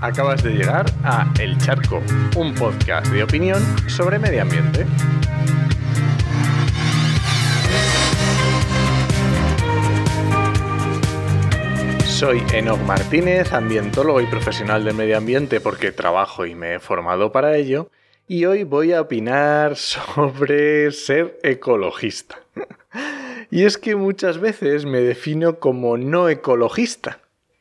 Acabas de llegar a El Charco, un podcast de opinión sobre medio ambiente. Soy Enoch Martínez, ambientólogo y profesional del medio ambiente porque trabajo y me he formado para ello, y hoy voy a opinar sobre ser ecologista. y es que muchas veces me defino como no ecologista.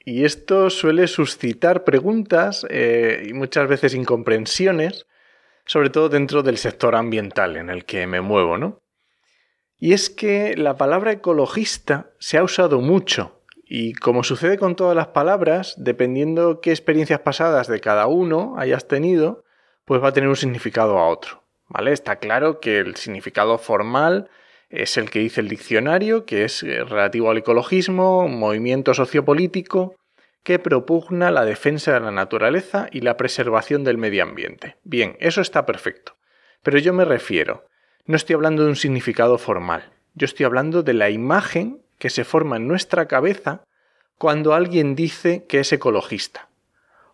Y esto suele suscitar preguntas eh, y muchas veces incomprensiones, sobre todo dentro del sector ambiental en el que me muevo, ¿no? Y es que la palabra ecologista se ha usado mucho y como sucede con todas las palabras, dependiendo qué experiencias pasadas de cada uno hayas tenido, pues va a tener un significado a otro, ¿vale? Está claro que el significado formal es el que dice el diccionario, que es eh, relativo al ecologismo, un movimiento sociopolítico que propugna la defensa de la naturaleza y la preservación del medio ambiente. Bien, eso está perfecto. Pero yo me refiero, no estoy hablando de un significado formal, yo estoy hablando de la imagen que se forma en nuestra cabeza cuando alguien dice que es ecologista.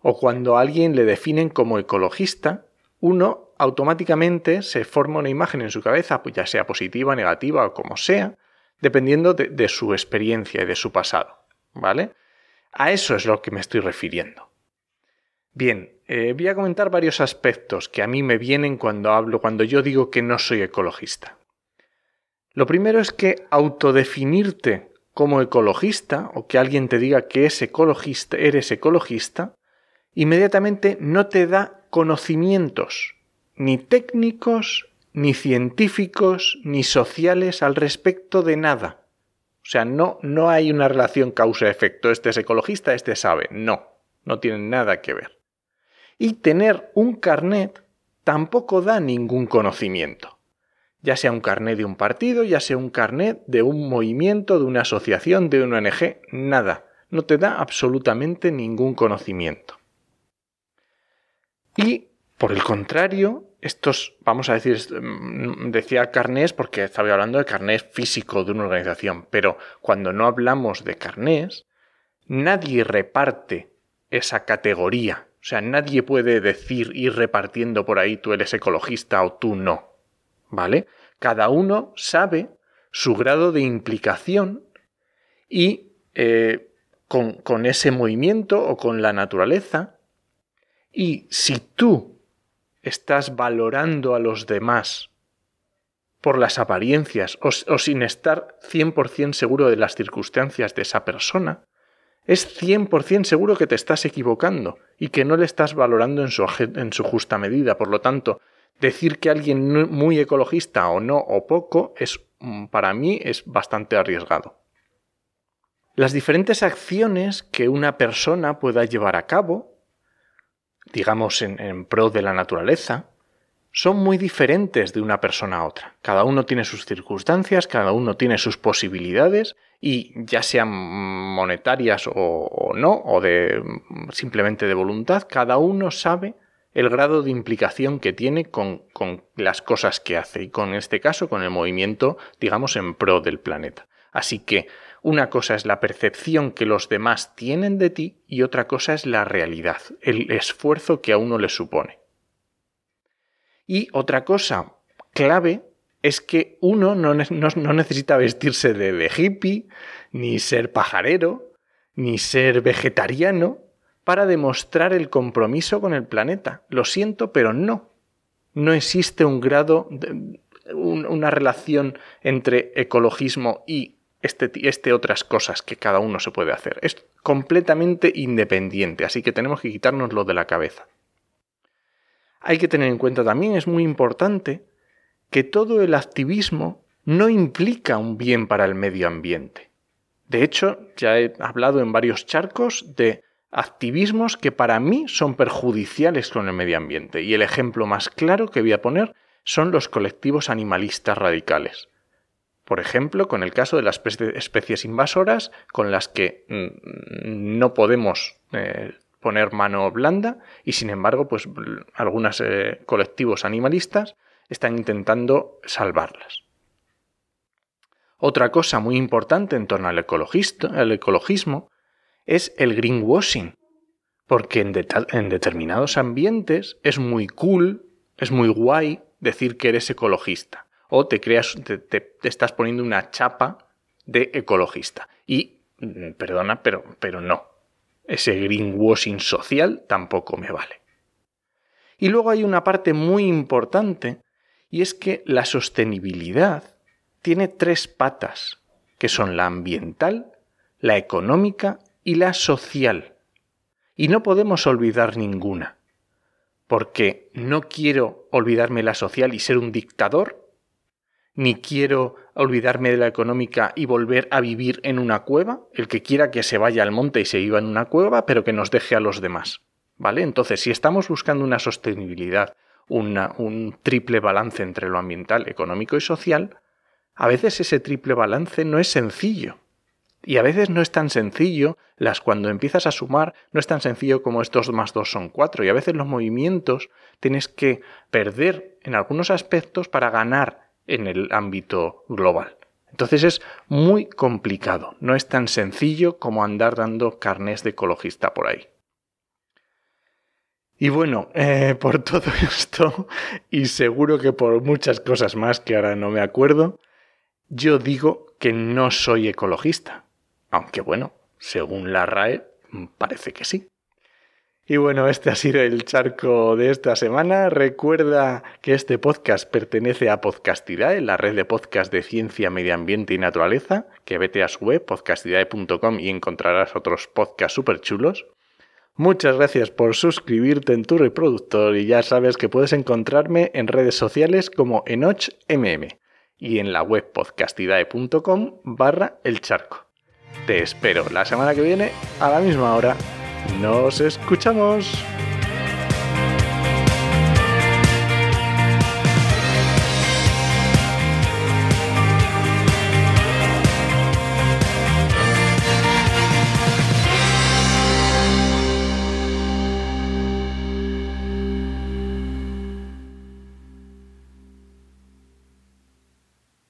O cuando a alguien le definen como ecologista, uno automáticamente se forma una imagen en su cabeza, pues ya sea positiva, negativa o como sea, dependiendo de, su experiencia y de su pasado. ¿Vale? A eso es lo que me estoy refiriendo. Bien, eh, voy a comentar varios aspectos que a mí me vienen cuando hablo, cuando yo digo que no soy ecologista. Lo primero es que autodefinirte como ecologista o que alguien te diga que es ecologista, eres ecologista, inmediatamente no te da conocimientos ni técnicos, ni científicos, ni sociales al respecto de nada. O sea, no, no hay una relación causa-efecto. Este es ecologista, este sabe. No, no tienen nada que ver. Y tener un carnet tampoco da ningún conocimiento. Ya sea un carnet de un partido, ya sea un carnet de un movimiento, de una asociación, de una ONG, nada. No te da absolutamente ningún conocimiento. Y por el contrario, estos, vamos a decir, mm, decía carnés porque estaba hablando de carnés físico de una organización, pero cuando no hablamos de carnés, nadie reparte esa categoría. O sea, nadie puede decir ir repartiendo por ahí tú eres ecologista o tú no. ¿Vale? Cada uno sabe su grado de implicación y eh, con, con ese movimiento o con la naturaleza. Y si tú estás valorando a los demás por las apariencias o, sin estar 100% seguro de las circunstancias de esa persona, es 100% seguro que te estás equivocando y que no le estás valorando en su, en su justa medida. Por lo tanto, decir que alguien muy ecologista o no o poco es mm, para mí es bastante arriesgado. Las diferentes acciones que una persona pueda llevar a cabo digamos, en, pro de la naturaleza, son muy diferentes de una persona a otra. Cada uno tiene sus circunstancias, cada uno tiene sus posibilidades y ya sean monetarias o, no, o de simplemente de voluntad, cada uno sabe el grado de implicación que tiene con, con las cosas que hace y con este caso con el movimiento, digamos, en pro del planeta. Así que una cosa es la percepción que los demás tienen de ti y otra cosa es la realidad, el esfuerzo que a uno le supone. Y otra cosa clave es que uno no, necesita vestirse de, hippie, ni ser pajarero, ni ser vegetariano para demostrar el compromiso con el planeta. Lo siento, pero no. No existe un grado, una relación entre ecologismo y este, este, otras cosas que cada uno se puede hacer. Es completamente independiente, así que tenemos que quitárnoslo de la cabeza. Hay que tener en cuenta también, es muy importante, que todo el activismo no implica un bien para el medio ambiente. De hecho, ya he hablado en varios charcos de activismos que para mí son perjudiciales con el medio ambiente. Y el ejemplo más claro que voy a poner son los colectivos animalistas radicales. Por ejemplo, con el caso de las especies invasoras con las que mm, no podemos eh, poner mano blanda y sin embargo, pues algunos eh, colectivos animalistas están intentando salvarlas. Otra cosa muy importante en torno al, al ecologismo es el greenwashing. porque en, determinados ambientes es muy cool, es muy guay decir que eres ecologista. O te creas, te, estás poniendo una chapa de ecologista. Y, mm, perdona, pero, pero no. Ese greenwashing social tampoco me vale. Y luego hay una parte muy importante, y es que la sostenibilidad tiene tres patas, que son la ambiental, la económica y la social. Y no podemos olvidar ninguna, porque no quiero olvidarme la social y ser un dictador, ni quiero olvidarme de la económica y volver a vivir en una cueva, el que quiera que se vaya al monte y se viva en una cueva, pero que nos deje a los demás. ¿Vale? Entonces, si estamos buscando una sostenibilidad, un triple balance entre lo ambiental, económico y social, a veces ese triple balance no es sencillo. Y a veces no es tan sencillo, las cuando empiezas a sumar, no es tan sencillo como estos más dos son cuatro. Y a veces los movimientos tienes que perder en algunos aspectos para ganar en el ámbito global. Entonces es muy complicado, no es tan sencillo como andar dando carnes de ecologista por ahí. Y bueno, eh, por todo esto, y seguro que por muchas cosas más que ahora no me acuerdo, yo digo que no soy ecologista. Aunque bueno, según la RAE, parece que sí. Y bueno, este ha sido el charco de esta semana. Recuerda que este podcast pertenece a Podcastidae, la red de podcast de ciencia, medio ambiente y naturaleza, que vete a su web podcastidae.com y encontrarás otros podcasts súper chulos. Muchas gracias por suscribirte en tu reproductor y ya sabes que puedes encontrarme en redes sociales como EnochMM y en la web podcastidae.com barra el charco. Te espero la semana que viene a la misma hora. Nos escuchamos.